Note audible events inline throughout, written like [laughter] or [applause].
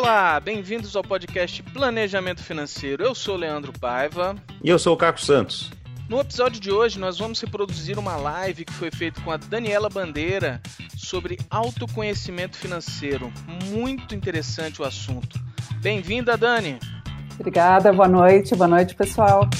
Olá, bem-vindos ao podcast Planejamento Financeiro. Eu sou Leandro Paiva. E eu sou o Caco Santos. No episódio de hoje, nós vamos reproduzir uma live que foi feita com a Daniela Bandeira sobre autoconhecimento financeiro. Muito interessante o assunto. Bem-vinda, Dani. Obrigada, boa noite, boa noite, pessoal.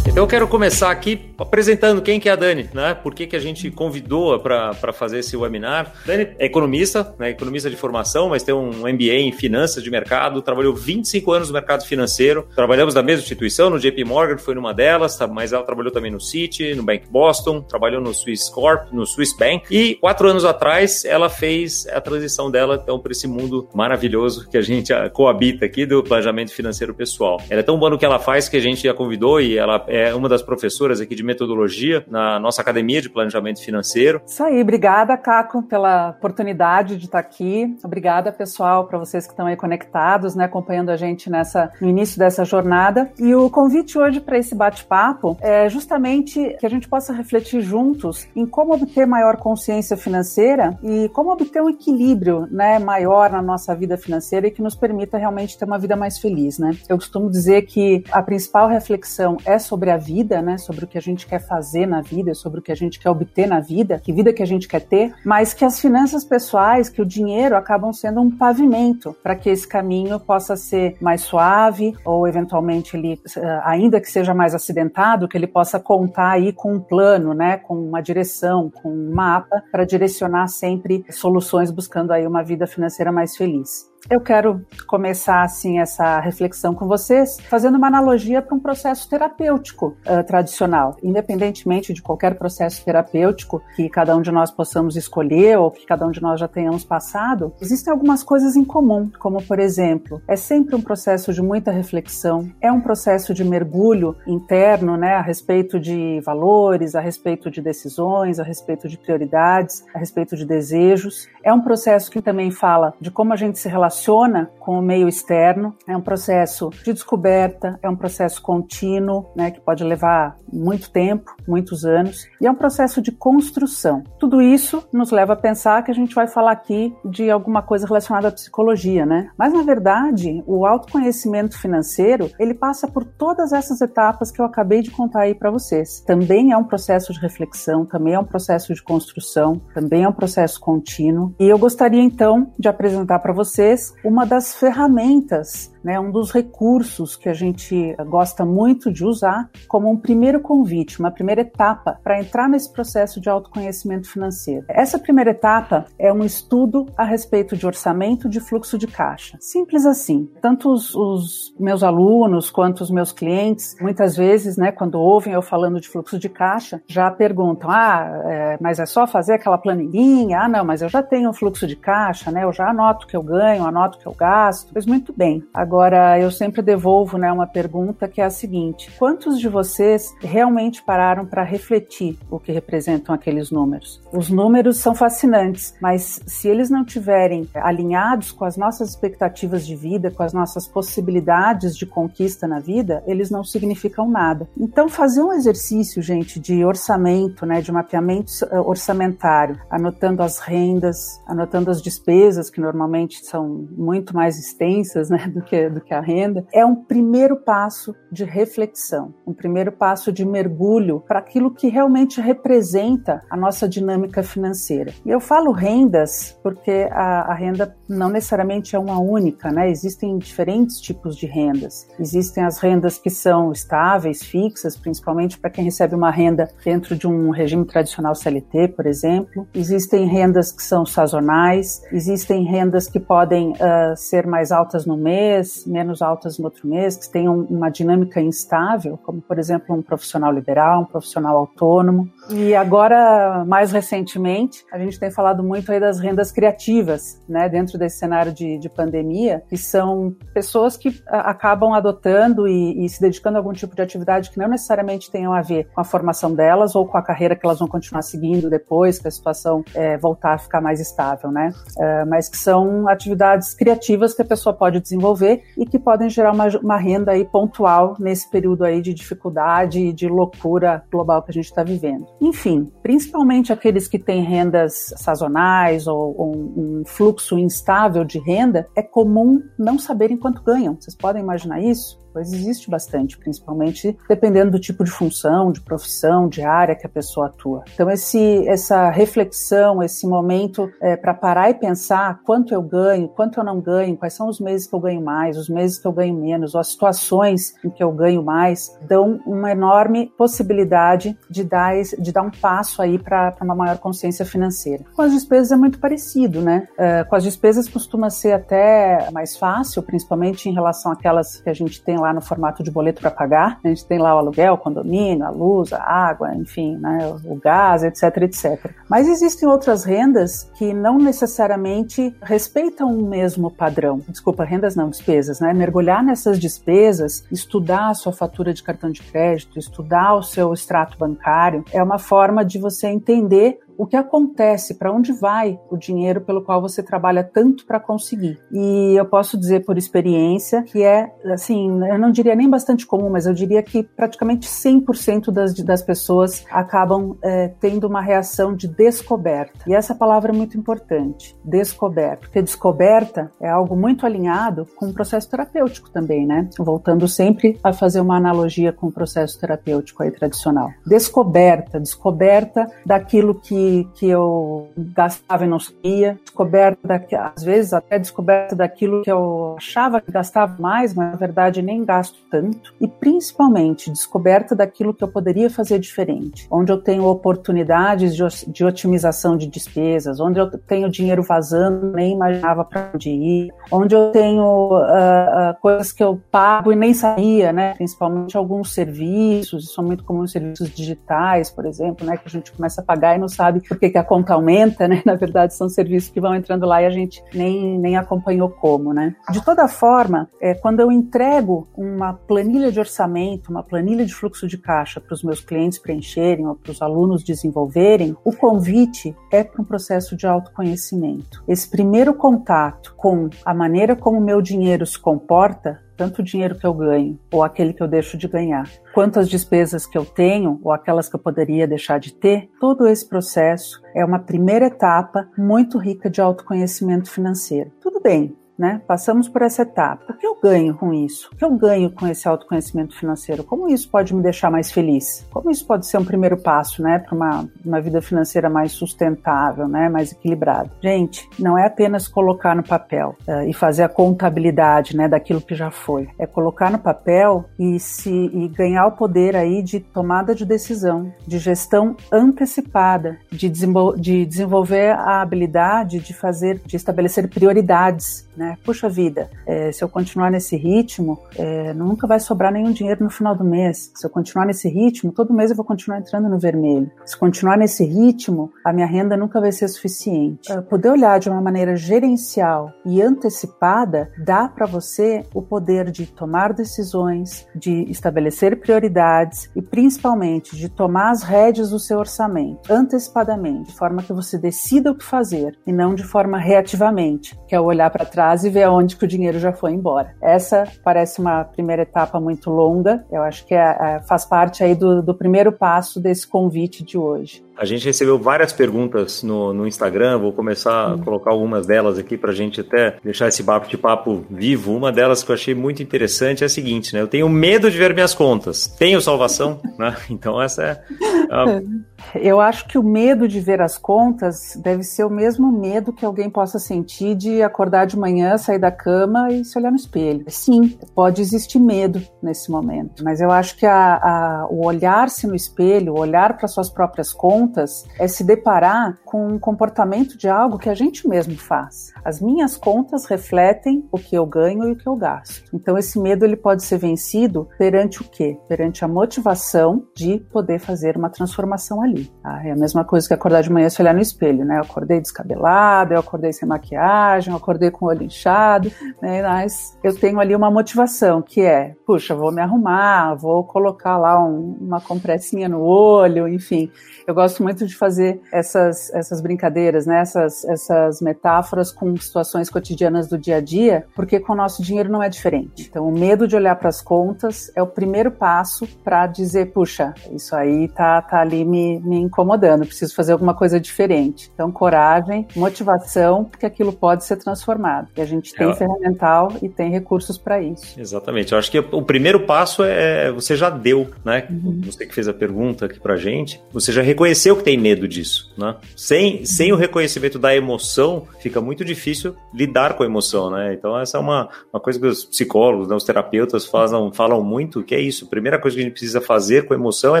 Eu quero começar aqui apresentando quem que é a Dani, né? Por que, que a gente convidou para fazer esse webinar. Dani é economista, né? economista de formação, mas tem um MBA em finanças de mercado, trabalhou 25 anos no mercado financeiro. Trabalhamos na mesma instituição, no JP Morgan, foi numa delas, tá? mas ela trabalhou também no Citi, no Bank Boston, trabalhou no Swiss Corp, no Swiss Bank. E quatro anos atrás, ela fez a transição dela então para esse mundo maravilhoso que a gente coabita aqui do planejamento financeiro pessoal. Ela é tão boa no que ela faz que a gente a convidou e ela é uma das professoras aqui de metodologia na nossa academia de planejamento financeiro. Isso aí, obrigada, Caco, pela oportunidade de estar aqui. Obrigada, pessoal, para vocês que estão aí conectados, né, acompanhando a gente nessa no início dessa jornada. E o convite hoje para esse bate-papo é justamente que a gente possa refletir juntos em como obter maior consciência financeira e como obter um equilíbrio, né, maior na nossa vida financeira e que nos permita realmente ter uma vida mais feliz, né? Eu costumo dizer que a principal reflexão é sobre a vida, né, sobre o que a gente quer fazer na vida, sobre o que a gente quer obter na vida, que vida que a gente quer ter, mas que as finanças pessoais, que o dinheiro acabam sendo um pavimento para que esse caminho possa ser mais suave ou eventualmente ele, eh, ainda que seja mais acidentado, que ele possa contar aí com um plano, né, com uma direção, com um mapa para direcionar sempre soluções buscando aí uma vida financeira mais feliz. Eu quero começar assim essa reflexão com vocês, fazendo uma analogia para um processo terapêutico uh, tradicional, independentemente de qualquer processo terapêutico que cada um de nós possamos escolher ou que cada um de nós já tenhamos passado. Existem algumas coisas em comum, como por exemplo, é sempre um processo de muita reflexão, é um processo de mergulho interno, né, a respeito de valores, a respeito de decisões, a respeito de prioridades, a respeito de desejos. É um processo que também fala de como a gente se relaciona relaciona com o meio externo. É um processo de descoberta, é um processo contínuo, né, que pode levar muito tempo, muitos anos, e é um processo de construção. Tudo isso nos leva a pensar que a gente vai falar aqui de alguma coisa relacionada à psicologia, né? Mas na verdade, o autoconhecimento financeiro, ele passa por todas essas etapas que eu acabei de contar aí para vocês. Também é um processo de reflexão, também é um processo de construção, também é um processo contínuo. E eu gostaria então de apresentar para vocês uma das ferramentas né, um dos recursos que a gente gosta muito de usar como um primeiro convite, uma primeira etapa para entrar nesse processo de autoconhecimento financeiro. Essa primeira etapa é um estudo a respeito de orçamento de fluxo de caixa. Simples assim. Tanto os, os meus alunos quanto os meus clientes, muitas vezes, né, quando ouvem eu falando de fluxo de caixa, já perguntam: ah, é, mas é só fazer aquela planilhinha? Ah, não, mas eu já tenho um fluxo de caixa, né? Eu já anoto o que eu ganho, anoto o que eu gasto. Pois muito bem. Agora, eu sempre devolvo né, uma pergunta que é a seguinte: quantos de vocês realmente pararam para refletir o que representam aqueles números? Os números são fascinantes, mas se eles não tiverem alinhados com as nossas expectativas de vida, com as nossas possibilidades de conquista na vida, eles não significam nada. Então, fazer um exercício, gente, de orçamento, né, de mapeamento eh, orçamentário, anotando as rendas, anotando as despesas, que normalmente são muito mais extensas né, do que do que a renda, é um primeiro passo de reflexão, um primeiro passo de mergulho para aquilo que realmente representa a nossa dinâmica financeira. E eu falo rendas porque a, a renda não necessariamente é uma única, né? Existem diferentes tipos de rendas. Existem as rendas que são estáveis, fixas, principalmente para quem recebe uma renda dentro de um regime tradicional CLT, por exemplo. Existem rendas que são sazonais, existem rendas que podem uh, ser mais altas no mês, menos altas no outro mês, que tenham uma dinâmica instável, como por exemplo um profissional liberal, um profissional autônomo. E agora, mais recentemente, a gente tem falado muito aí das rendas criativas, né, dentro desse cenário de, de pandemia, que são pessoas que acabam adotando e, e, se dedicando a algum tipo de atividade que não necessariamente tenham a ver com a formação delas ou com a carreira que elas vão continuar seguindo depois que a situação é, voltar a ficar mais estável, né? É, mas que são atividades criativas que a pessoa pode desenvolver e que podem gerar uma, uma renda aí pontual nesse período aí de dificuldade e de loucura global que a gente está vivendo. Enfim, principalmente aqueles que têm rendas sazonais ou, ou um fluxo instável de renda, é comum não saberem quanto ganham. Vocês podem imaginar isso? Pois existe bastante, principalmente dependendo do tipo de função, de profissão, de área que a pessoa atua. Então, esse, essa reflexão, esse momento é, para parar e pensar quanto eu ganho, quanto eu não ganho, quais são os meses que eu ganho mais, os meses que eu ganho menos, ou as situações em que eu ganho mais, dão uma enorme possibilidade de dar, de dar um passo aí para uma maior consciência financeira. Com as despesas é muito parecido, né? É, com as despesas costuma ser até mais fácil, principalmente em relação àquelas que a gente tem lá no formato de boleto para pagar. A gente tem lá o aluguel, o condomínio, a luz, a água, enfim, né, o gás, etc, etc. Mas existem outras rendas que não necessariamente respeitam o mesmo padrão. Desculpa, rendas não, despesas, né? Mergulhar nessas despesas, estudar a sua fatura de cartão de crédito, estudar o seu extrato bancário, é uma forma de você entender o que acontece, para onde vai o dinheiro pelo qual você trabalha tanto para conseguir. E eu posso dizer por experiência que é, assim, eu não diria nem bastante comum, mas eu diria que praticamente 100% das, das pessoas acabam é, tendo uma reação de descoberta. E essa palavra é muito importante, descoberta. Porque descoberta é algo muito alinhado com o processo terapêutico também, né? Voltando sempre a fazer uma analogia com o processo terapêutico aí tradicional. Descoberta, descoberta daquilo que que, eu gastava e não sabia, descoberta, às vezes até descoberta daquilo que eu achava que gastava mais, mas na verdade nem gasto tanto, e principalmente descoberta daquilo que eu poderia fazer diferente, onde eu tenho oportunidades de, de otimização de despesas, onde eu tenho dinheiro vazando, nem imaginava para onde ir, onde eu tenho uh, uh, coisas que eu pago e nem sabia, né? principalmente alguns serviços, isso é muito comum serviços digitais, por exemplo, né? que a gente começa a pagar e não sabe sabe por que, a conta aumenta, né? [laughs] Na verdade, são serviços que vão entrando lá e a gente nem, nem acompanhou como, né? De toda forma, é, quando eu entrego uma planilha de orçamento, uma planilha de fluxo de caixa para os meus clientes preencherem ou para os alunos desenvolverem, o convite é para um processo de autoconhecimento. Esse primeiro contato com a maneira como o meu dinheiro se comporta tanto o dinheiro que eu ganho ou aquele que eu deixo de ganhar, quanto as despesas que eu tenho ou aquelas que eu poderia deixar de ter, todo esse processo é uma primeira etapa muito rica de autoconhecimento financeiro. Tudo bem, né? Passamos por essa etapa. O que eu ganho com isso? O que eu ganho com esse autoconhecimento financeiro? Como isso pode me deixar mais feliz? Como isso pode ser um primeiro passo, né, para uma, uma vida financeira mais sustentável, né, mais equilibrada? Gente, não é apenas colocar no papel uh, e fazer a contabilidade, né, daquilo que já foi. É colocar no papel e se e ganhar o poder aí de tomada de decisão, de gestão antecipada, de, desenvol de desenvolver a habilidade de fazer, de estabelecer prioridades né? Puxa vida, é, se eu continuar nesse ritmo, é, nunca vai sobrar nenhum dinheiro no final do mês. Se eu continuar nesse ritmo, todo mês eu vou continuar entrando no vermelho. Se continuar nesse ritmo, a minha renda nunca vai ser suficiente. É, poder olhar de uma maneira gerencial e antecipada dá para você o poder de tomar decisões, de estabelecer prioridades e principalmente de tomar as rédeas do seu orçamento antecipadamente, de forma que você decida o que fazer e não de forma reativamente, que é olhar para trás trás e ver aonde que o dinheiro já foi embora. Essa parece uma primeira etapa muito longa, eu acho que é, é, faz parte aí do, do primeiro passo desse convite de hoje. A gente recebeu várias perguntas no, no Instagram, vou começar a colocar algumas delas aqui para a gente até deixar esse bate-papo vivo. Uma delas que eu achei muito interessante é a seguinte, né? Eu tenho medo de ver minhas contas. Tenho salvação, [laughs] né? Então essa é... A... [laughs] Eu acho que o medo de ver as contas deve ser o mesmo medo que alguém possa sentir de acordar de manhã, sair da cama e se olhar no espelho. Sim, pode existir medo nesse momento, mas eu acho que a, a, o olhar-se no espelho, o olhar para suas próprias contas, contas é se deparar com um comportamento de algo que a gente mesmo faz. As minhas contas refletem o que eu ganho e o que eu gasto. Então esse medo ele pode ser vencido perante o quê? Perante a motivação de poder fazer uma transformação ali. Ah, é a mesma coisa que acordar de manhã e se olhar no espelho, né? Eu acordei descabelado, eu acordei sem maquiagem, eu acordei com o olho inchado, né? Mas eu tenho ali uma motivação que é, puxa, vou me arrumar, vou colocar lá um, uma compressinha no olho, enfim. Eu gosto gosto muito de fazer essas, essas brincadeiras, né? essas, essas metáforas com situações cotidianas do dia a dia, porque com o nosso dinheiro não é diferente. Então, o medo de olhar para as contas é o primeiro passo para dizer, puxa, isso aí tá, tá ali me, me incomodando, preciso fazer alguma coisa diferente. Então, coragem, motivação, porque aquilo pode ser transformado. E a gente tem é. ferramental e tem recursos para isso. Exatamente. Eu acho que o primeiro passo é você já deu, né? Uhum. Você que fez a pergunta aqui pra gente, você já reconheceu que tem medo disso, né? Sem, sem o reconhecimento da emoção, fica muito difícil lidar com a emoção, né? Então essa é uma, uma coisa que os psicólogos, né, os terapeutas falam, falam muito, que é isso. A primeira coisa que a gente precisa fazer com a emoção é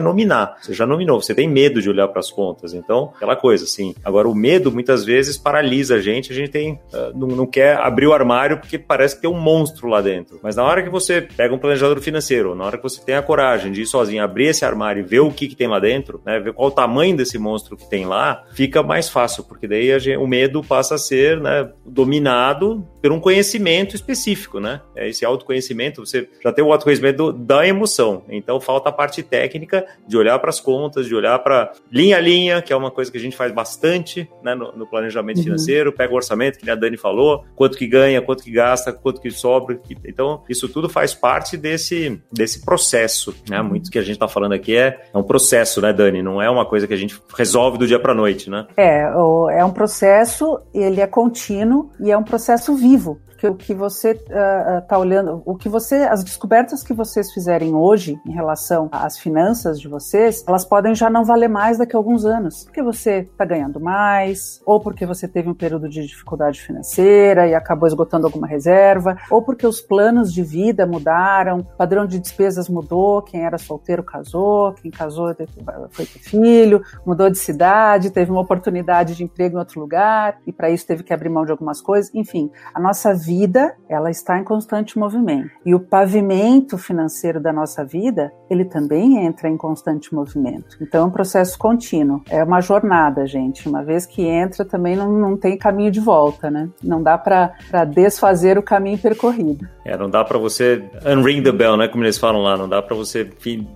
nominar. Você já nominou, você tem medo de olhar para as contas. Então, aquela coisa, assim. Agora, o medo muitas vezes paralisa a gente, a gente tem, uh, não, não quer abrir o armário porque parece que tem um monstro lá dentro. Mas na hora que você pega um planejador financeiro, na hora que você tem a coragem de ir sozinho, abrir esse armário e ver o que, que tem lá dentro, né, ver qual o tamanho desse monstro que tem lá, fica mais fácil, porque daí gente, o medo passa a ser né, dominado por um conhecimento específico, né? É esse autoconhecimento, você já tem o autoconhecimento da emoção, então falta a parte técnica de olhar para as contas, de olhar para linha a linha, que é uma coisa que a gente faz bastante né, no, no planejamento uhum. financeiro, pega o orçamento, que a Dani falou, quanto que ganha, quanto que gasta, quanto que sobra. Então, isso tudo faz parte desse, desse processo, né? Muito que a gente está falando aqui é, é um processo, né, Dani? Não é uma coisa que a gente resolve do dia para noite, né? É, é um processo, ele é contínuo e é um processo vivo vivo que o que você está uh, olhando, o que você, as descobertas que vocês fizerem hoje em relação às finanças de vocês, elas podem já não valer mais daqui a alguns anos, porque você está ganhando mais, ou porque você teve um período de dificuldade financeira e acabou esgotando alguma reserva, ou porque os planos de vida mudaram, padrão de despesas mudou, quem era solteiro casou, quem casou foi ter filho, mudou de cidade, teve uma oportunidade de emprego em outro lugar e para isso teve que abrir mão de algumas coisas, enfim, a nossa vida vida, ela está em constante movimento. E o pavimento financeiro da nossa vida, ele também entra em constante movimento. Então é um processo contínuo. É uma jornada, gente. Uma vez que entra, também não, não tem caminho de volta, né? Não dá para desfazer o caminho percorrido. É, não dá para você unring the bell, né? Como eles falam lá. Não dá para você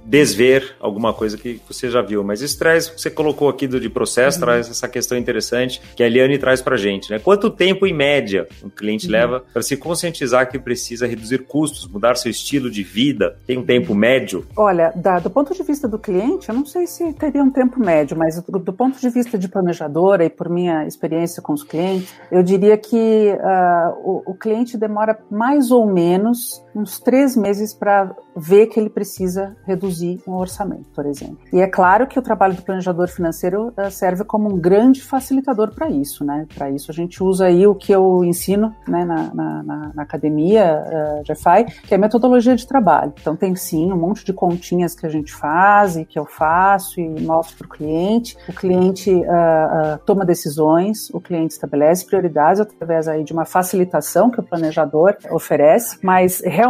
desver alguma coisa que você já viu. Mas isso traz, você colocou aqui do, de processo, uhum. traz essa questão interessante que a Eliane traz para gente, né? Quanto tempo, em média, um cliente uhum. leva para se conscientizar que precisa reduzir custos, mudar seu estilo de vida? Tem um tempo médio? Olha, da, do ponto de vista do cliente, eu não sei se teria um tempo médio, mas do, do ponto de vista de planejadora e por minha experiência com os clientes, eu diria que uh, o, o cliente demora mais ou menos uns três meses para ver que ele precisa reduzir um orçamento, por exemplo. E é claro que o trabalho do planejador financeiro uh, serve como um grande facilitador para isso, né? Para isso a gente usa aí o que eu ensino né, na, na, na, academia uh, eh, que é metodologia de trabalho. Então tem sim um monte de continhas que a gente faz e que eu faço e mostro para o cliente. O cliente uh, uh, toma decisões, o cliente estabelece prioridades através aí de uma facilitação que o planejador oferece, mas realmente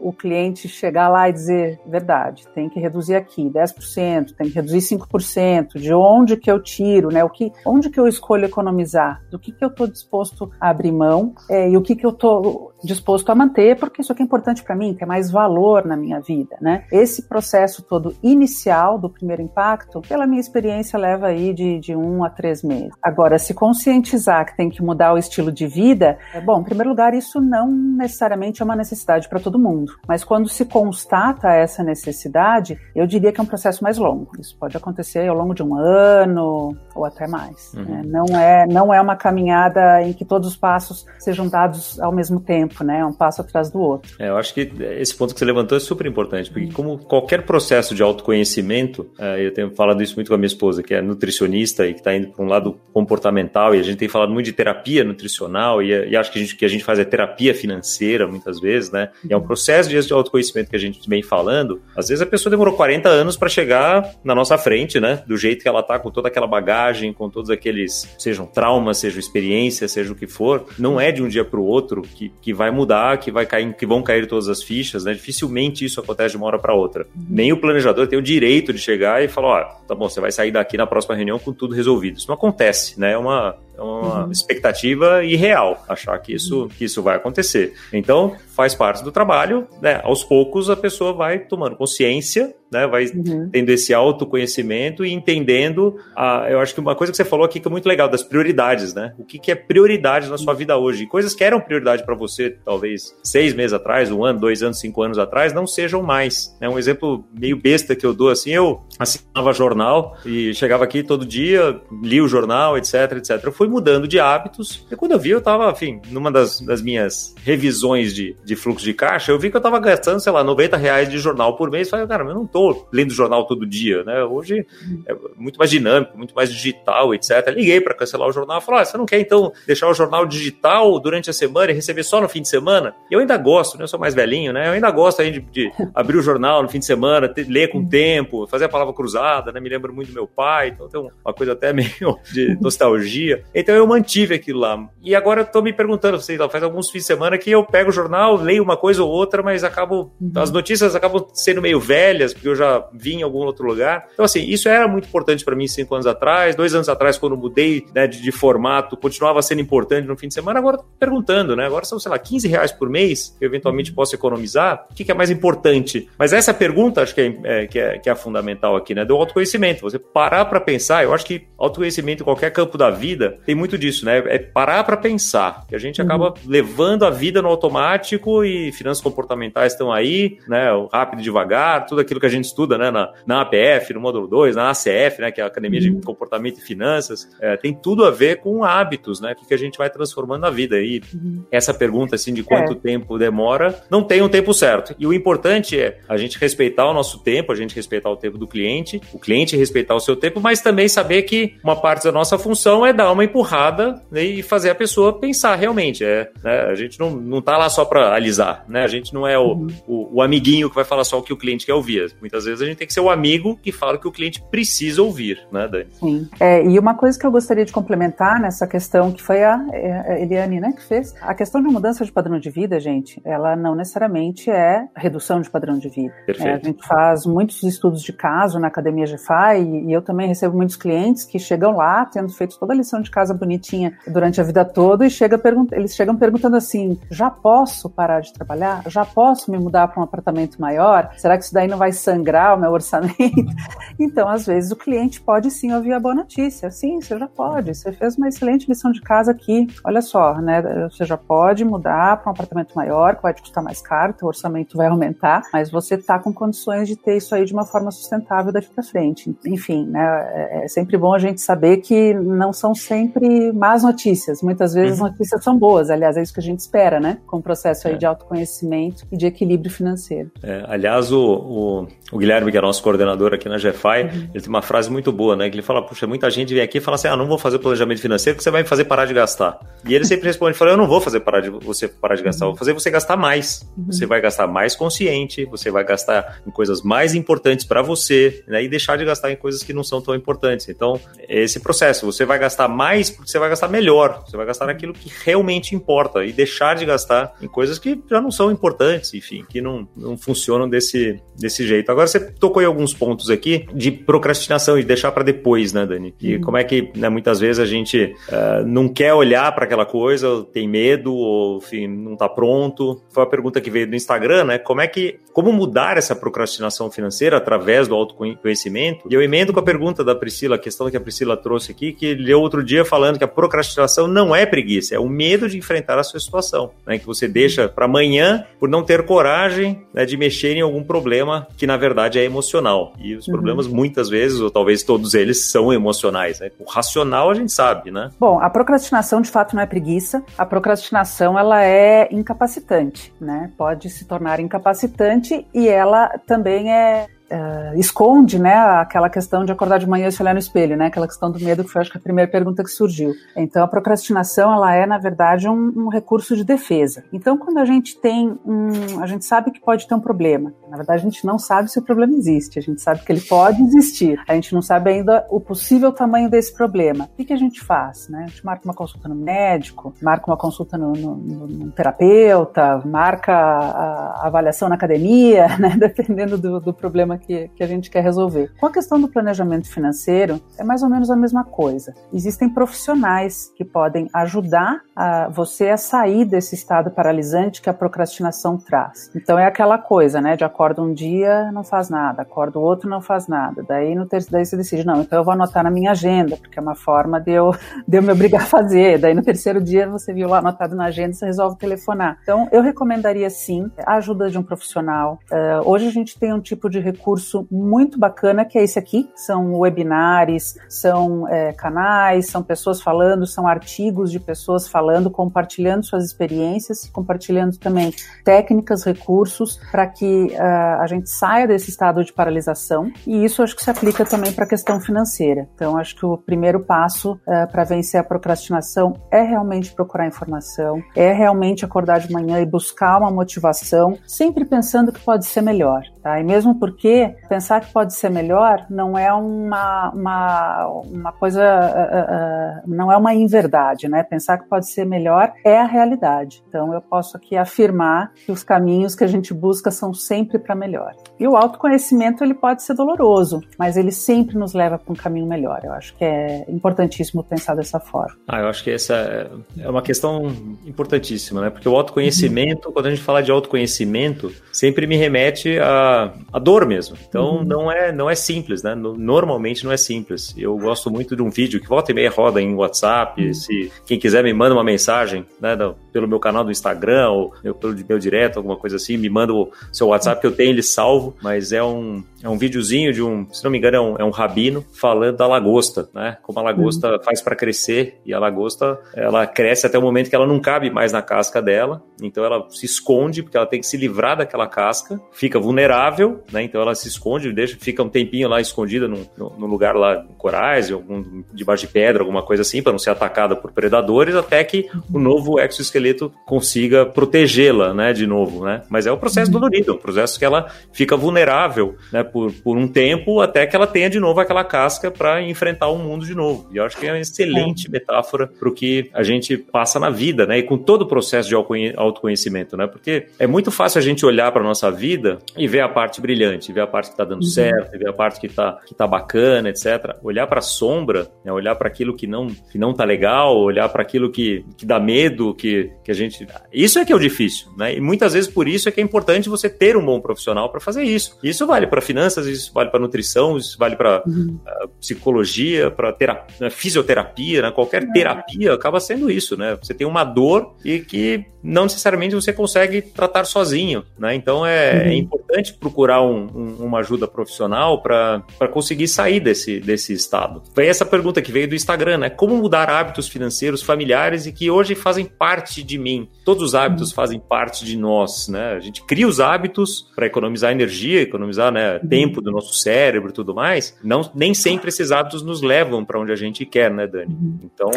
o cliente chegar lá e dizer verdade, tem que reduzir aqui 10%, tem que reduzir 5%, de onde que eu tiro, né? O que, onde que eu escolho economizar, do que que eu estou disposto a abrir mão é, e o que que eu estou disposto a manter, porque isso aqui é importante para mim, tem mais valor na minha vida, né? Esse processo todo inicial do primeiro impacto, pela minha experiência, leva aí de, de um a três meses. Agora, se conscientizar que tem que mudar o estilo de vida, é bom, em primeiro lugar, isso não necessariamente é uma necessidade para todo mundo, mas quando se constata essa necessidade, eu diria que é um processo mais longo. Isso pode acontecer ao longo de um ano ou até mais. Uhum. Né? Não é não é uma caminhada em que todos os passos sejam dados ao mesmo tempo, né? Um passo atrás do outro. É, eu acho que esse ponto que você levantou é super importante, porque como qualquer processo de autoconhecimento, é, eu tenho falado isso muito com a minha esposa, que é nutricionista e que está indo para um lado comportamental, e a gente tem falado muito de terapia nutricional, e, e acho que a gente que a gente faz é terapia financeira muitas vezes, né? E é um processo de autoconhecimento que a gente vem falando. Às vezes a pessoa demorou 40 anos para chegar na nossa frente, né? Do jeito que ela tá, com toda aquela bagagem, com todos aqueles, sejam traumas, sejam experiências, seja o que for. Não é de um dia para o outro que, que vai mudar, que vai cair, que vão cair todas as fichas, né? Dificilmente isso acontece de uma hora para outra. Nem o planejador tem o direito de chegar e falar, ó, tá bom, você vai sair daqui na próxima reunião com tudo resolvido. Isso não acontece, né? É uma é uma uhum. expectativa irreal achar que isso, que isso vai acontecer. Então, faz parte do trabalho, né? Aos poucos a pessoa vai tomando consciência né? Vai uhum. tendo esse autoconhecimento e entendendo. A, eu acho que uma coisa que você falou aqui que é muito legal, das prioridades, né? O que, que é prioridade na sua vida hoje? Coisas que eram prioridade para você, talvez seis meses atrás, um ano, dois anos, cinco anos atrás, não sejam mais. Né? Um exemplo meio besta que eu dou assim, eu assinava jornal e chegava aqui todo dia, li o jornal, etc, etc. Eu fui mudando de hábitos e quando eu vi, eu estava, enfim, numa das, das minhas revisões de, de fluxo de caixa, eu vi que eu estava gastando, sei lá, 90 reais de jornal por mês. Falei, cara, eu não tô lendo jornal todo dia, né? Hoje é muito mais dinâmico, muito mais digital, etc. Liguei para cancelar o jornal e falei: ah, você não quer então deixar o jornal digital durante a semana e receber só no fim de semana? Eu ainda gosto, né? Eu sou mais velhinho, né? Eu ainda gosto aí de, de [laughs] abrir o jornal no fim de semana, ter, ler com tempo, fazer a palavra cruzada, né? Me lembro muito do meu pai, então tem uma coisa até [laughs] meio de nostalgia. Então eu mantive aquilo lá. E agora eu tô me perguntando, sei lá, faz alguns fins de semana que eu pego o jornal, leio uma coisa ou outra, mas acabo. As notícias acabam sendo meio velhas, porque eu já vi em algum outro lugar. Então, assim, isso era muito importante para mim cinco anos atrás. Dois anos atrás, quando mudei né, de, de, formato, continuava sendo importante no fim de semana. Agora, tô perguntando, né? Agora são, sei lá, 15 reais por mês que eu eventualmente uhum. posso economizar. O que, que é mais importante? Mas essa pergunta, acho que é, é, que é, que é fundamental aqui, né? Do autoconhecimento. Você parar para pensar. Eu acho que autoconhecimento em qualquer campo da vida tem muito disso, né? É parar para pensar. Que a gente uhum. acaba levando a vida no automático e finanças comportamentais estão aí, né? O rápido e devagar, tudo aquilo que a gente estuda né, na, na APF, no módulo 2, na ACF, né, que é a Academia uhum. de Comportamento e Finanças, é, tem tudo a ver com hábitos, né, que, que a gente vai transformando na vida. E uhum. essa pergunta assim, de quanto é. tempo demora, não tem um tempo certo. E o importante é a gente respeitar o nosso tempo, a gente respeitar o tempo do cliente, o cliente respeitar o seu tempo, mas também saber que uma parte da nossa função é dar uma empurrada né, e fazer a pessoa pensar realmente. É, né, a gente não, não tá lá só para alisar, né? A gente não é o, uhum. o, o, amiguinho que vai falar só o que o cliente quer ouvir. Muitas vezes a gente tem que ser o amigo que fala o que o cliente precisa ouvir, né, Dani? Sim. É, e uma coisa que eu gostaria de complementar nessa questão, que foi a, é, a Eliane, né, que fez, a questão de mudança de padrão de vida, gente, ela não necessariamente é redução de padrão de vida. Perfeito. É, a gente faz muitos estudos de caso na Academia GFI e, e eu também recebo muitos clientes que chegam lá, tendo feito toda a lição de casa bonitinha durante a vida toda e chega eles chegam perguntando assim, já posso parar de trabalhar? Já posso me mudar para um apartamento maior? Será que isso daí não vai sangrar o meu orçamento. [laughs] Então, às vezes, o cliente pode sim ouvir a boa notícia. Sim, você já pode. Você fez uma excelente lição de casa aqui. Olha só, né? Você já pode mudar para um apartamento maior, que vai te custar mais caro, o orçamento vai aumentar, mas você está com condições de ter isso aí de uma forma sustentável daqui para frente. Enfim, né? É, é sempre bom a gente saber que não são sempre más notícias. Muitas vezes uhum. as notícias são boas. Aliás, é isso que a gente espera, né? Com o processo aí é. de autoconhecimento e de equilíbrio financeiro. É, aliás, o, o, o Guilherme que é nosso coordenador aqui na GFI, uhum. ele tem uma frase muito boa, né? Que ele fala, puxa, muita gente vem aqui e fala assim, ah, não vou fazer planejamento financeiro porque você vai me fazer parar de gastar. E ele sempre responde, fala, eu não vou fazer parar de você parar de gastar, vou fazer você gastar mais. Uhum. Você vai gastar mais consciente, você vai gastar em coisas mais importantes para você, né? E deixar de gastar em coisas que não são tão importantes. Então, é esse processo, você vai gastar mais porque você vai gastar melhor, você vai gastar naquilo que realmente importa e deixar de gastar em coisas que já não são importantes, enfim, que não, não funcionam desse, desse jeito. Agora, você tocou em alguns pontos aqui de procrastinação e de deixar para depois, né, Dani? E uhum. como é que né, muitas vezes a gente uh, não quer olhar para aquela coisa, tem medo ou enfim, não está pronto. Foi a pergunta que veio do Instagram, né? Como é que como mudar essa procrastinação financeira através do autoconhecimento? E eu emendo com a pergunta da Priscila, a questão que a Priscila trouxe aqui, que leu outro dia falando que a procrastinação não é preguiça, é o medo de enfrentar a sua situação, né? Que você deixa para amanhã por não ter coragem né, de mexer em algum problema que na verdade é emocional. E os uhum. problemas, muitas vezes, ou talvez todos eles, são emocionais. Né? O racional a gente sabe, né? Bom, a procrastinação de fato não é preguiça. A procrastinação ela é incapacitante, né? Pode se tornar incapacitante e ela também é uh, esconde, né, aquela questão de acordar de manhã e se olhar no espelho, né, aquela questão do medo que foi, acho que a primeira pergunta que surgiu. Então, a procrastinação, ela é, na verdade, um, um recurso de defesa. Então, quando a gente tem um, a gente sabe que pode ter um problema. Na verdade, a gente não sabe se o problema existe. A gente sabe que ele pode existir. A gente não sabe ainda o possível tamanho desse problema. O que, que a gente faz, né? A gente marca uma consulta no médico, marca uma consulta no, no, no, terapeuta, marca a, a, avaliação na academia, [laughs] né? Dependendo do, do problema problema que, que a gente quer resolver. Com a questão do planejamento financeiro, é mais ou menos a mesma coisa. Existem profissionais que podem ajudar a você a sair desse estado paralisante que a procrastinação traz. Então é aquela coisa, né? De acordo um dia, não faz nada, acordo outro, não faz nada. Daí no terceiro, daí você decide, não, então eu vou anotar na minha agenda, porque é uma forma de eu, [laughs] de eu me obrigar a fazer. Daí no terceiro dia você viu lá anotado na agenda, você resolve telefonar. Então eu recomendaria sim a ajuda de um profissional. Uh, hoje a gente tem um tipo de recurso muito bacana que é esse aqui, são webinars, são é, canais, são pessoas falando, são artigos de pessoas falando, compartilhando suas experiências, compartilhando também técnicas, recursos para que uh, a gente saia desse estado de paralisação. E isso acho que se aplica também para a questão financeira. Então acho que o primeiro passo uh, para vencer a procrastinação é realmente procurar informação, é realmente acordar de manhã e buscar uma motivação, sempre pensando que pode ser melhor. Tá? E mesmo porque pensar que pode ser melhor não é uma, uma, uma coisa, uh, uh, não é uma inverdade, né? Pensar que pode ser melhor é a realidade. Então eu posso aqui afirmar que os caminhos que a gente busca são sempre para melhor. E o autoconhecimento ele pode ser doloroso, mas ele sempre nos leva para um caminho melhor. Eu acho que é importantíssimo pensar dessa forma. Ah, eu acho que essa é uma questão importantíssima, né? Porque o autoconhecimento, uhum. quando a gente fala de autoconhecimento, sempre me remete a a, dor mesmo. Então uhum. não é não é simples, né? Normalmente não é simples. Eu gosto muito de um vídeo que volta e meia roda em WhatsApp. Uhum. Se quem quiser me manda uma mensagem, né, pelo meu canal do Instagram ou pelo meu direto, alguma coisa assim, me manda o seu WhatsApp que eu tenho ele salvo. Mas é um é um videozinho de um, se não me engano, é um, é um rabino falando da lagosta, né? Como a lagosta uhum. faz para crescer e a lagosta ela cresce até o momento que ela não cabe mais na casca dela, então ela se esconde porque ela tem que se livrar daquela casca, fica vulnerável, né? Então ela se esconde, deixa, fica um tempinho lá escondida num, num lugar lá em corais, algum, debaixo de pedra, alguma coisa assim, para não ser atacada por predadores, até que o novo exoesqueleto consiga protegê-la, né? De novo, né? Mas é o processo uhum. dolorido, é um processo que ela fica vulnerável, né? por, por um tempo até que ela tenha de novo aquela casca para enfrentar o mundo de novo. E eu acho que é uma excelente é. metáfora para o que a gente passa na vida, né? E com todo o processo de autoconhecimento, né? Porque é muito fácil a gente olhar para nossa vida e ver a parte brilhante, ver a parte que está dando uhum. certo, ver a parte que está que tá bacana, etc. Olhar para a sombra, né? olhar para aquilo que não que não tá legal, olhar para aquilo que, que dá medo, que, que a gente isso é que é o difícil, né? E muitas vezes por isso é que é importante você ter um bom profissional para fazer isso. Isso vale para finanças isso vale para nutrição, isso vale para uhum. uh, psicologia, para né, fisioterapia, né? qualquer é. terapia acaba sendo isso, né? Você tem uma dor e que não necessariamente você consegue tratar sozinho, né? Então é uhum. é importante procurar um, um, uma ajuda profissional para conseguir sair desse, desse estado. Foi essa pergunta que veio do Instagram, né? Como mudar hábitos financeiros familiares e que hoje fazem parte de mim? Todos os hábitos uhum. fazem parte de nós, né? A gente cria os hábitos para economizar energia, economizar né, uhum. tempo do nosso cérebro e tudo mais. Não, nem sempre esses hábitos nos levam para onde a gente quer, né, Dani? Uhum. Então,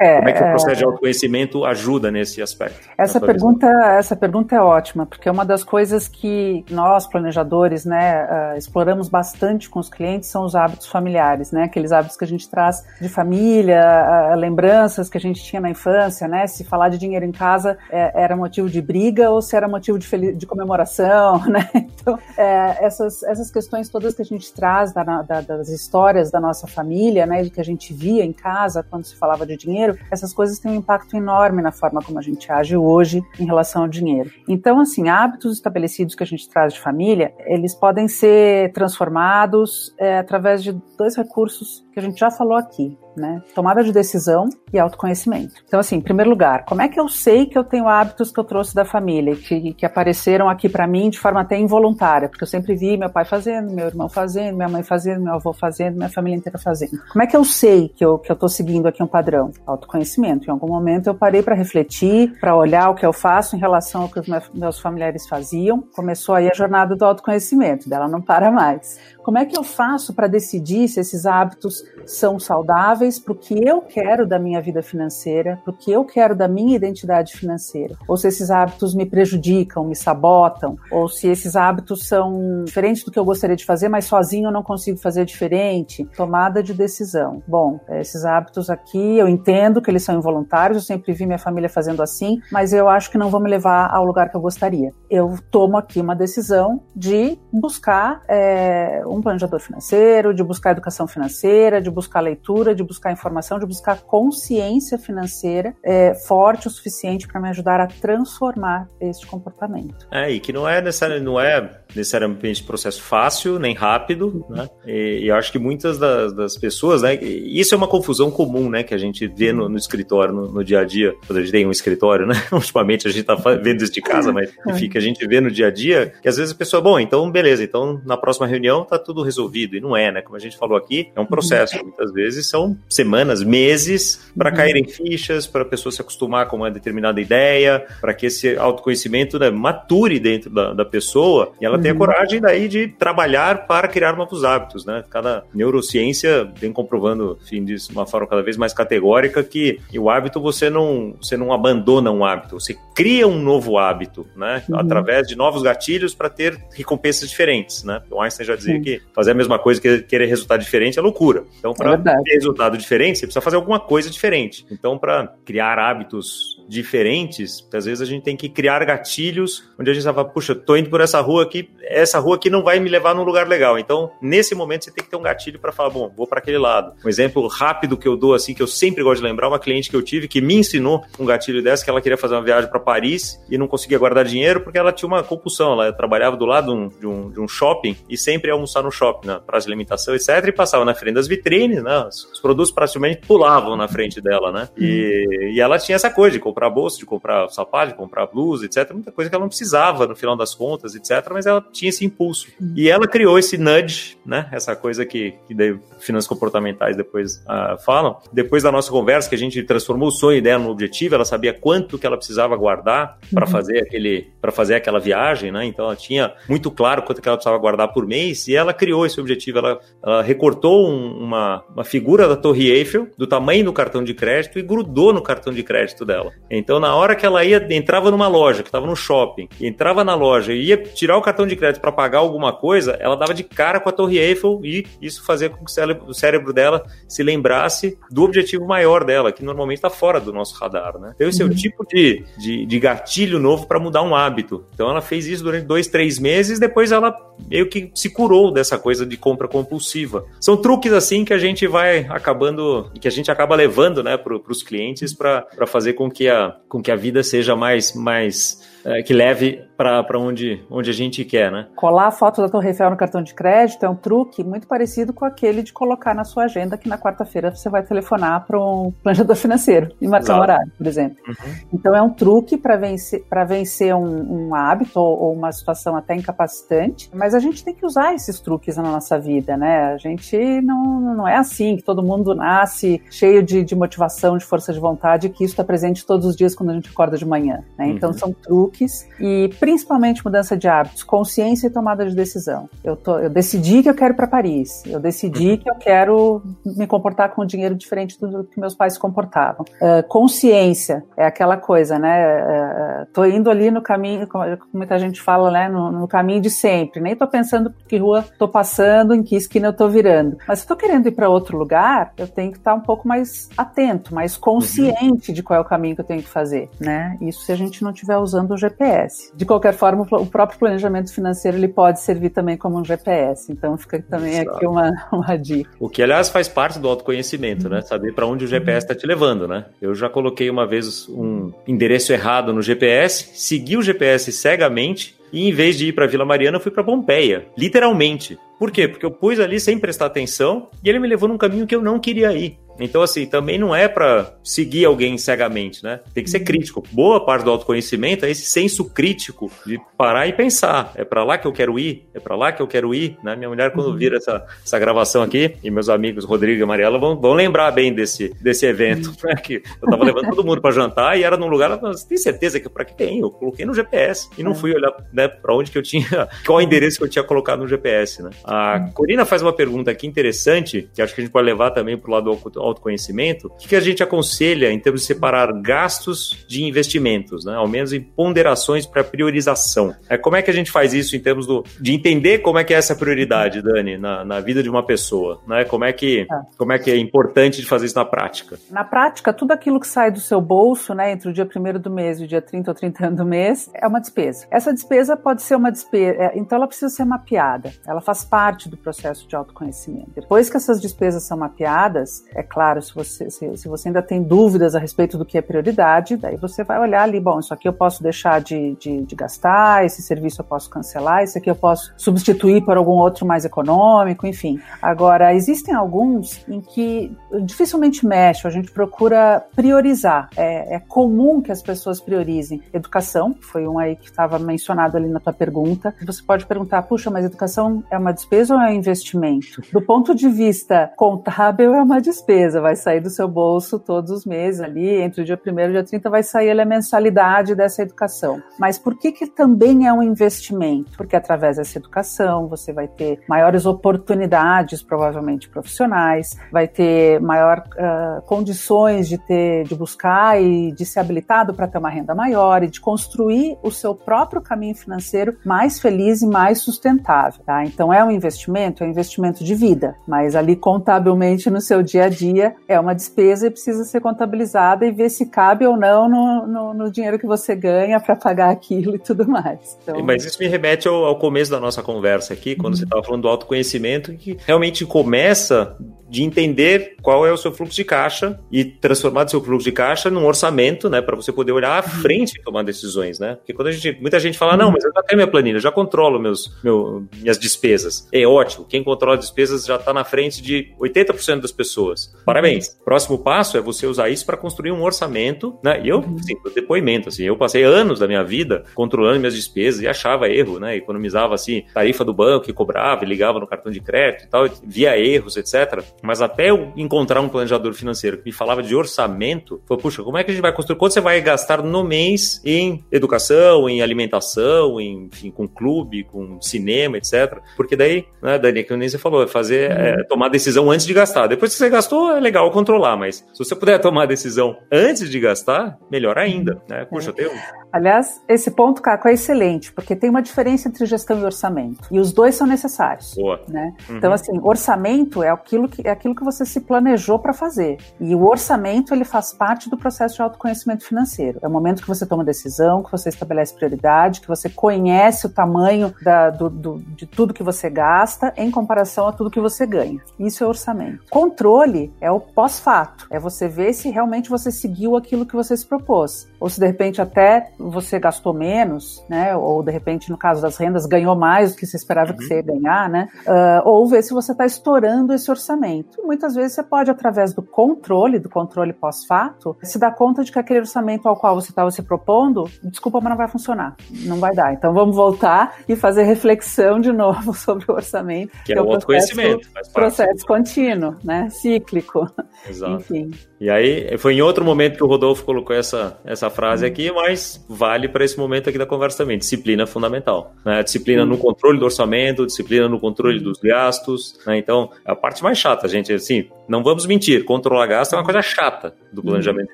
é, como é que o processo é... de autoconhecimento ajuda nesse aspecto? Essa pergunta, essa pergunta é ótima, porque é uma das coisas que nós, planejadores, né, uh, exploramos bastante com os clientes são os hábitos familiares, né? Aqueles hábitos que a gente traz de família, uh, lembranças que a gente tinha na infância, né? Se falar de dinheiro em casa é, era motivo de briga ou se era motivo de, de comemoração, [laughs] né? Então, é, essas, essas questões todas que a gente traz da, da, das histórias da nossa família, né? De que a gente via em casa quando se falava de dinheiro, essas coisas têm um impacto enorme na forma como a gente age hoje em relação ao dinheiro. Então, assim, hábitos estabelecidos que a gente traz de família, eles podem ser transformados é, através de dois recursos que a gente já falou aqui, né? Tomada de decisão e autoconhecimento. Então, assim, em primeiro lugar, como é que eu sei que eu tenho hábitos que eu trouxe da família, que, que apareceram aqui para mim de forma até involuntária? Porque eu sempre vi meu pai fazendo, meu irmão fazendo, minha mãe fazendo, meu avô fazendo, minha família inteira fazendo. Como é que eu sei que eu, que eu tô seguindo aqui um padrão? Autoconhecimento. Em algum momento eu parei para refletir, para olhar o que eu faço em relação ao que os meus familiares faziam. Começou aí a jornada do autoconhecimento, dela não para mais. Como é que eu faço para decidir se esses hábitos são saudáveis para o que eu quero da minha vida financeira, para o que eu quero da minha identidade financeira. Ou se esses hábitos me prejudicam, me sabotam, ou se esses hábitos são diferentes do que eu gostaria de fazer, mas sozinho eu não consigo fazer diferente. Tomada de decisão. Bom, esses hábitos aqui eu entendo que eles são involuntários, eu sempre vi minha família fazendo assim, mas eu acho que não vão me levar ao lugar que eu gostaria. Eu tomo aqui uma decisão de buscar é, um planejador financeiro, de buscar educação financeira, de buscar leitura, de buscar informação, de buscar consciência financeira é, forte o suficiente para me ajudar a transformar este comportamento. É, e que não é necessariamente, não é necessariamente processo fácil nem rápido, né? E, e eu acho que muitas das, das, pessoas, né? Isso é uma confusão comum, né? Que a gente vê no, no escritório, no, no, dia a dia, quando a gente tem um escritório, né? [laughs] Ultimamente a gente tá vendo isso de casa, mas enfim, que a gente vê no dia a dia, que às vezes a pessoa, bom, então beleza, então na próxima reunião tá tudo resolvido, e não é, né? Como a gente falou aqui, é um processo, muitas vezes são semanas, meses, para uhum. caírem fichas, para a pessoa se acostumar com uma determinada ideia, para que esse autoconhecimento né, mature dentro da, da pessoa e ela uhum. tenha coragem daí de trabalhar para criar novos hábitos, né? Cada neurociência vem comprovando, enfim, de uma forma cada vez mais categórica que o hábito você não, você não abandona um hábito, você cria um novo hábito, né? Uhum. Através de novos gatilhos para ter recompensas diferentes, né? O Einstein já dizia que fazer a mesma coisa que querer resultado diferente é loucura. Então, para é ter resultado diferente, você precisa fazer alguma coisa diferente. Então, para criar hábitos diferentes, às vezes a gente tem que criar gatilhos onde a gente fala, puxa, tô indo por essa rua aqui, essa rua aqui não vai me levar num lugar legal. Então, nesse momento você tem que ter um gatilho para falar, bom, vou para aquele lado. Um exemplo rápido que eu dou assim que eu sempre gosto de lembrar, uma cliente que eu tive que me ensinou um gatilho dessa que ela queria fazer uma viagem para Paris e não conseguia guardar dinheiro porque ela tinha uma compulsão, ela trabalhava do lado de um, de um shopping e sempre ia almoçar no shopping, na praça de alimentação, etc, e passava na frente das vitrines, né? Os produtos praticamente pulavam na frente dela, né? E, e ela tinha essa coisa de comprar bolsa, de comprar sapato, de comprar blusa, etc. Muita coisa que ela não precisava no final das contas, etc. Mas ela tinha esse impulso. E ela criou esse nudge, né? Essa coisa que, que daí finanças comportamentais depois uh, falam. Depois da nossa conversa, que a gente transformou o sonho dela no objetivo, ela sabia quanto que ela precisava guardar para uhum. fazer aquele, para fazer aquela viagem, né? Então ela tinha muito claro quanto que ela precisava guardar por mês e ela criou esse objetivo. Ela, ela recortou um, uma, uma figura da Torre Eiffel do tamanho do cartão de crédito e grudou no cartão de crédito dela. Então, na hora que ela ia, entrava numa loja, que estava no shopping, entrava na loja e ia tirar o cartão de crédito para pagar alguma coisa, ela dava de cara com a Torre Eiffel e isso fazia com que o cérebro dela se lembrasse do objetivo maior dela, que normalmente está fora do nosso radar, né? Então, esse uhum. é o uhum. tipo de, de, de gatilho novo para mudar um hábito. Então, ela fez isso durante dois, três meses, depois ela meio que se curou dessa coisa de compra compulsiva. São truques assim que a gente vai acabando, que a gente acaba levando, né, para os clientes para fazer com que a, com que a vida seja mais, mais é, que leve para onde, onde a gente quer, né? Colar a foto da Torre Eiffel no cartão de crédito é um truque muito parecido com aquele de colocar na sua agenda que na quarta-feira você vai telefonar para um planejador financeiro e marcar Exato. um horário, por exemplo. Uhum. Então é um truque para vencer, vencer um, um hábito ou, ou, uma situação até incapacitante, mas a gente tem que usar esses truques na nossa vida, né? A gente não, não é assim que todo mundo nasce cheio de, de motivação, de força de vontade, que isso está presente todos os dias quando a gente acorda de manhã, né? Então uhum. são truques e principalmente mudança de hábitos, consciência e tomada de decisão. Eu, tô, eu decidi que eu quero ir para Paris, eu decidi uhum. que eu quero me comportar com dinheiro diferente do que meus pais se comportavam. Uh, consciência é aquela coisa, né? Uh, tô indo ali no caminho, como muita gente fala, né? No, no caminho de sempre. Nem tô pensando por que rua tô passando, em que esquina eu tô virando. Mas se eu tô querendo ir para outro lugar, eu tenho que estar um pouco mais atento, mais consciente uhum. de qual é o caminho que eu tenho que fazer, né? Isso se a gente não estiver usando o GPS. De qualquer forma, o próprio planejamento financeiro ele pode servir também como um GPS. Então fica também Exato. aqui uma, uma dica. O que, aliás, faz parte do autoconhecimento, né? Saber para onde o GPS está te levando, né? Eu já coloquei uma vez um endereço errado no GPS, segui o GPS cegamente e em vez de ir para Vila Mariana, eu fui para Pompeia, literalmente. Por quê? Porque eu pus ali sem prestar atenção e ele me levou num caminho que eu não queria ir. Então, assim, também não é para seguir alguém cegamente, né? Tem que ser crítico. Boa parte do autoconhecimento é esse senso crítico de parar e pensar. É para lá que eu quero ir? É para lá que eu quero ir? Né? Minha mulher, quando uhum. vira essa, essa gravação aqui, e meus amigos Rodrigo e Mariela vão, vão lembrar bem desse, desse evento, uhum. né? Que eu tava levando todo mundo para jantar e era num lugar, você tem certeza que para que tem? Eu coloquei no GPS e não é. fui olhar né, para onde que eu tinha, [laughs] qual endereço que eu tinha colocado no GPS, né? A. Corina faz uma pergunta aqui interessante, que acho que a gente pode levar também para o lado do autoconhecimento. O que, que a gente aconselha em termos de separar gastos de investimentos, né? Ao menos em ponderações para priorização. É, como é que a gente faz isso em termos do, de entender como é que é essa prioridade, Dani, na, na vida de uma pessoa, né? Como é que é. como é que é importante de fazer isso na prática? Na prática, tudo aquilo que sai do seu bolso, né, entre o dia 1 do mês e o dia 30 ou 31 do mês, é uma despesa. Essa despesa pode ser uma despesa, é, então ela precisa ser mapeada. Ela faz parte do processo de autoconhecimento. Depois que essas despesas são mapeadas, é claro, se você, se, se você ainda tem dúvidas a respeito do que é prioridade, daí você vai olhar ali, bom, isso aqui eu posso deixar de, de, de gastar, esse serviço eu posso cancelar, esse aqui eu posso substituir por algum outro mais econômico, enfim. Agora, existem alguns em que dificilmente mexe, a gente procura priorizar. É, é comum que as pessoas priorizem educação, foi um aí que estava mencionado ali na tua pergunta. Você pode perguntar, puxa, mas educação é uma despesa ou é um investimento? Do ponto de vista contábil, é uma despesa, vai sair do seu bolso todos os meses ali, entre o dia 1 e o dia 30 vai sair a mensalidade dessa educação. Mas por que que também é um investimento? Porque através dessa educação você vai ter maiores oportunidades, provavelmente profissionais, vai ter maior uh, condições de ter, de buscar e de ser habilitado para ter uma renda maior e de construir o seu próprio caminho financeiro mais feliz e mais sustentável. Tá? Então é um investimento, é um investimento de vida, mas ali contabilmente no seu dia a dia é uma despesa e precisa ser contabilizada e ver se cabe ou não no, no, no dinheiro que você ganha para pagar aquilo e tudo mais. Então... Mas isso me remete ao, ao começo da nossa conversa aqui, quando uhum. você estava falando do autoconhecimento, que realmente começa de entender qual é o seu fluxo de caixa e transformar o seu fluxo de caixa num orçamento, né, para você poder olhar à frente e tomar decisões, né? Porque quando a gente, muita gente fala, não, mas eu já tenho minha planilha, já controlo meus, meu, minhas despesas. É ótimo, quem controla despesas já está na frente de 80% das pessoas. Parabéns. Próximo passo é você usar isso para construir um orçamento, né? E eu, assim, depoimento, assim, eu passei anos da minha vida controlando minhas despesas e achava erro, né? Economizava, assim, tarifa do banco que cobrava e ligava no cartão de crédito e tal, via erros, etc. Mas até eu encontrar um planejador financeiro que me falava de orçamento, foi, puxa, como é que a gente vai construir? Quanto você vai gastar no mês em educação, em alimentação, em, enfim, com clube, com cinema, etc. Porque daí, né, Dani, que nem você falou, é fazer, uhum. é, tomar decisão antes de gastar. Depois que você gastou, é legal controlar, mas se você puder tomar a decisão antes de gastar, melhor ainda, né? Puxa, é. tem um Aliás, esse ponto, Caco, é excelente, porque tem uma diferença entre gestão e orçamento. E os dois são necessários. Boa. Né? Uhum. Então, assim, orçamento é aquilo que, é aquilo que você se planejou para fazer. E o orçamento, ele faz parte do processo de autoconhecimento financeiro. É o momento que você toma decisão, que você estabelece prioridade, que você conhece o tamanho da, do, do, de tudo que você gasta em comparação a tudo que você ganha. Isso é orçamento. Controle é o pós-fato. É você ver se realmente você seguiu aquilo que você se propôs. Ou se, de repente, até você gastou menos, né? Ou de repente, no caso das rendas, ganhou mais do que você esperava uhum. que você ia ganhar, né? Uh, ou ver se você está estourando esse orçamento. Muitas vezes você pode, através do controle, do controle pós-fato, se dar conta de que aquele orçamento ao qual você estava se propondo, desculpa, mas não vai funcionar. Não vai dar. Então vamos voltar e fazer reflexão de novo [laughs] sobre o orçamento. Que, que é o autoconhecimento. Processo, processo contínuo, né? Cíclico. Exato. Enfim. E aí, foi em outro momento que o Rodolfo colocou essa, essa frase uhum. aqui, mas vale para esse momento aqui da conversa também. Disciplina é fundamental. Né? Disciplina no controle do orçamento, disciplina no controle dos gastos. Né? Então, é a parte mais chata, gente. Assim, não vamos mentir, controlar gasto é uma coisa chata do planejamento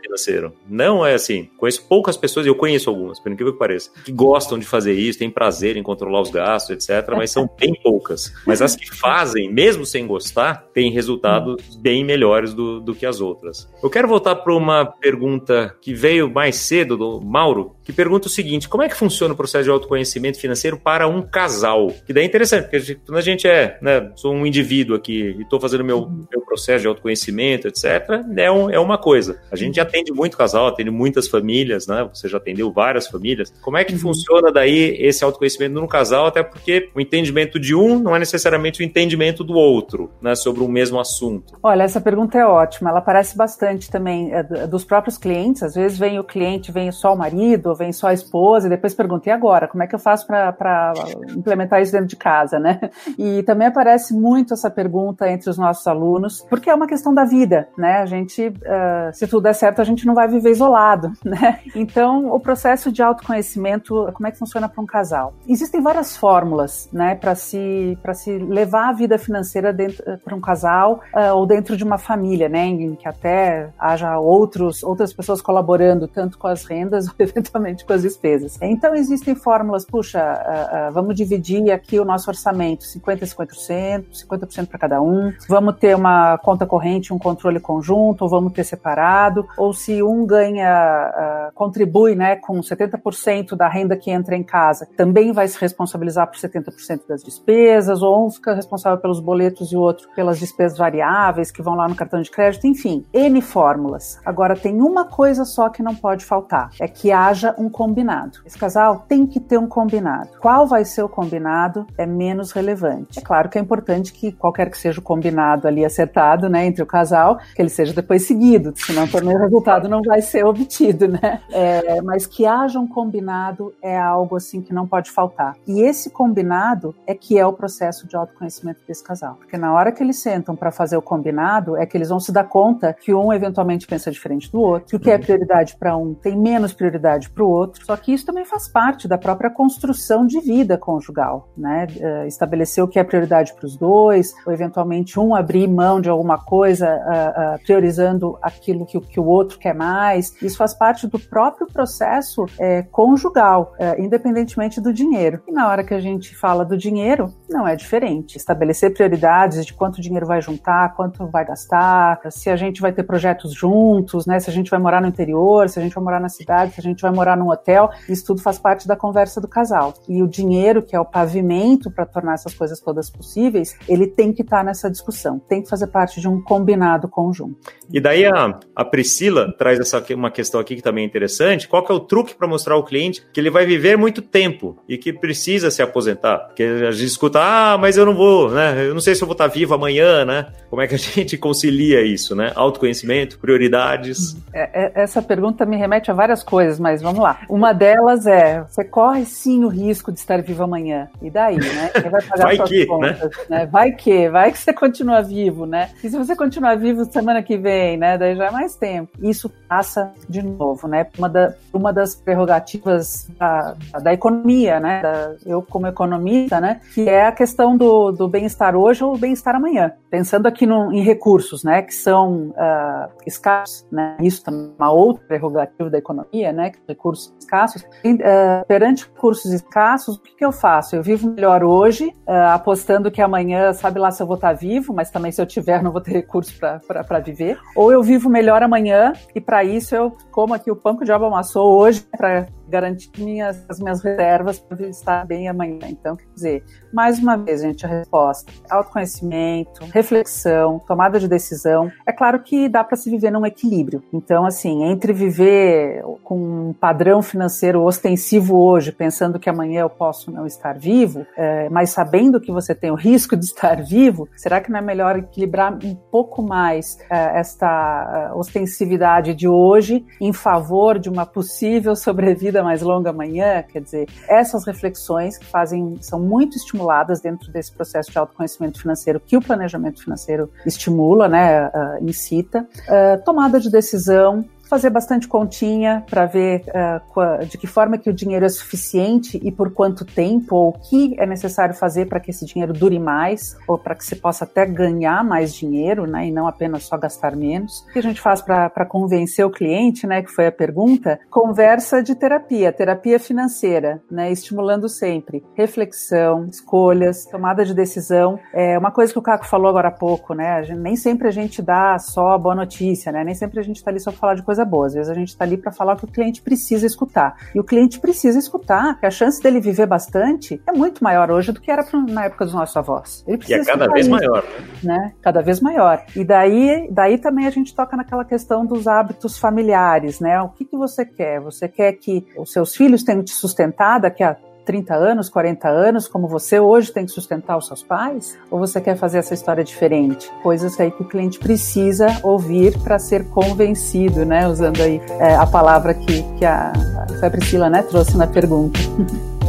financeiro. Não é assim. Conheço poucas pessoas, eu conheço algumas, por incrível que pareça, que gostam de fazer isso, têm prazer em controlar os gastos, etc., mas são bem poucas. Mas as que fazem, mesmo sem gostar, têm resultados bem melhores do, do que as outras. Eu quero voltar para uma pergunta que veio mais cedo do Mauro, que pergunta o seguinte: como é que funciona o processo de autoconhecimento financeiro para um casal? Que daí é interessante, porque quando a gente é, né, sou um indivíduo aqui e estou fazendo meu, meu processo de autoconhecimento, etc., é, um, é uma coisa. A gente atende muito casal, atende muitas famílias, né? Você já atendeu várias famílias. Como é que uhum. funciona daí esse autoconhecimento no casal? Até porque o entendimento de um não é necessariamente o entendimento do outro, né, sobre o mesmo assunto. Olha, essa pergunta é ótima. Ela aparece bastante também é, dos próprios clientes. Às vezes vem o cliente, vem só o marido, vem só a esposa, e depois pergunta, e agora? Como é que eu faço para implementar isso dentro de casa, né? E também aparece muito essa pergunta entre os nossos alunos, porque é uma questão da vida, né? A gente, uh, se tudo der certo, a gente não vai viver isolado, [laughs] né? Então, o processo de autoconhecimento, como é que funciona para um casal? Existem várias fórmulas, né, para se, se levar a vida financeira para um casal uh, ou dentro de uma família, né, em que até haja outros, outras pessoas colaborando, tanto com as rendas [laughs] ou eventualmente com as despesas. Então, existem fórmulas, puxa, uh, uh, vamos dividir aqui o nosso orçamento, 50% e 50%, 50% para cada um, vamos ter uma conta corrente, um controle conjunto, ou vamos ter separado, ou se um ganha, contribui, né, com 70% da renda que entra em casa, também vai se responsabilizar por 70% das despesas, ou um fica responsável pelos boletos e o outro pelas despesas variáveis que vão lá no cartão de crédito, enfim, N fórmulas. Agora, tem uma coisa só que não pode faltar: é que haja um combinado. Esse casal tem que ter um combinado. Qual vai ser o combinado é menos relevante. É claro que é importante que qualquer que seja o combinado ali acertado, né, entre o casal, que ele seja depois seguido, senão também o resultado não vai ser obtido, né? É, mas que haja um combinado é algo assim que não pode faltar. E esse combinado é que é o processo de autoconhecimento desse casal. Porque na hora que eles sentam para fazer o combinado, é que eles vão se dar conta que um eventualmente pensa diferente do outro, que o que é prioridade para um tem menos prioridade para o outro. Só que isso também faz parte da própria construção de vida conjugal, né? Uh, estabelecer o que é prioridade para os dois, ou eventualmente um abrir mão de alguma coisa, uh, uh, priorizando aquilo que, que, o outro quer mais. Isso faz parte do próprio processo conjugal, independentemente do dinheiro. E na hora que a gente fala do dinheiro, não é diferente. Estabelecer prioridades de quanto dinheiro vai juntar, quanto vai gastar, se a gente vai ter projetos juntos, né? Se a gente vai morar no interior, se a gente vai morar na cidade, se a gente vai morar num hotel, isso tudo faz parte da conversa do casal. E o dinheiro, que é o pavimento para tornar essas coisas todas possíveis, ele tem que estar tá nessa discussão, tem que fazer parte de um combinado conjunto. E daí a, a Priscila traz essa uma questão aqui que também é interessante. Qual que é o truque para mostrar ao cliente que ele vai viver muito tempo e que precisa se aposentar? Porque a gente escuta, ah, mas eu não vou, né? Eu não sei se eu vou estar vivo amanhã, né? Como é que a [laughs] gente concilia isso, né? Autoconhecimento, prioridades. É, é, essa pergunta me remete a várias coisas, mas vamos lá. Uma delas é: você corre sim o risco de estar vivo amanhã. E daí, né? Quem vai pagar vai suas que, contas? Né? né? Vai que, vai que você continua vivo, né? E se você continuar vivo semana que vem, né? Daí já é mais tempo. Isso passa de novo, né? Uma, da, uma das prerrogativas da, da economia, né? Da, eu, como economista, né? Que é a questão do, do bem-estar hoje ou bem-estar amanhã. Pensando aqui no, em recursos, né? Que são uh, escassos, né? Isso também é uma outra prerrogativa da economia, né? Recursos escassos. E, uh, perante recursos escassos, o que, que, eu faço? Eu vivo melhor hoje, uh, apostando que amanhã, sabe lá se eu vou estar vivo, mas também se eu tiver, não vou ter recursos para viver. Ou eu vivo melhor amanhã e para isso eu como aqui o pão que o diabo amassou hoje para garantir minhas, as minhas reservas para estar bem amanhã. Então, quer dizer, mais uma vez, gente, a resposta: autoconhecimento, reflexão, tomada de decisão. É claro que dá para se viver num equilíbrio. Então, assim, entre viver com um padrão financeiro ostensivo hoje, pensando que amanhã eu posso não estar vivo, é, mas sabendo que você tem o risco de estar vivo, será que não é melhor equilibrar um pouco mais é, esta é, ostensividade de hoje em favor de uma possível sobrevida mais longa amanhã, quer dizer, essas reflexões que fazem, são muito estimuladas dentro desse processo de autoconhecimento financeiro que o planejamento financeiro estimula, né, uh, incita, uh, tomada de decisão, fazer bastante continha para ver uh, de que forma que o dinheiro é suficiente e por quanto tempo, ou o que é necessário fazer para que esse dinheiro dure mais, ou para que se possa até ganhar mais dinheiro, né, e não apenas só gastar menos. O que a gente faz para convencer o cliente, né, que foi a pergunta? Conversa de terapia, terapia financeira, né, estimulando sempre reflexão, escolhas, tomada de decisão. É uma coisa que o Caco falou agora há pouco, né, gente, nem sempre a gente dá só boa notícia, né, nem sempre a gente está ali só falar de coisa boa, às vezes a gente está ali para falar o que o cliente precisa escutar. E o cliente precisa escutar, que a chance dele viver bastante é muito maior hoje do que era na época dos nossos avós. Ele precisa e é cada vez isso, maior, né? né? Cada vez maior. E daí, daí também a gente toca naquela questão dos hábitos familiares, né? O que, que você quer? Você quer que os seus filhos tenham te sustentado daqui a 30 anos, 40 anos, como você hoje tem que sustentar os seus pais? Ou você quer fazer essa história diferente? Coisas aí que o cliente precisa ouvir para ser convencido, né? Usando aí é, a palavra que, que a, a Priscila né, trouxe na pergunta. [laughs]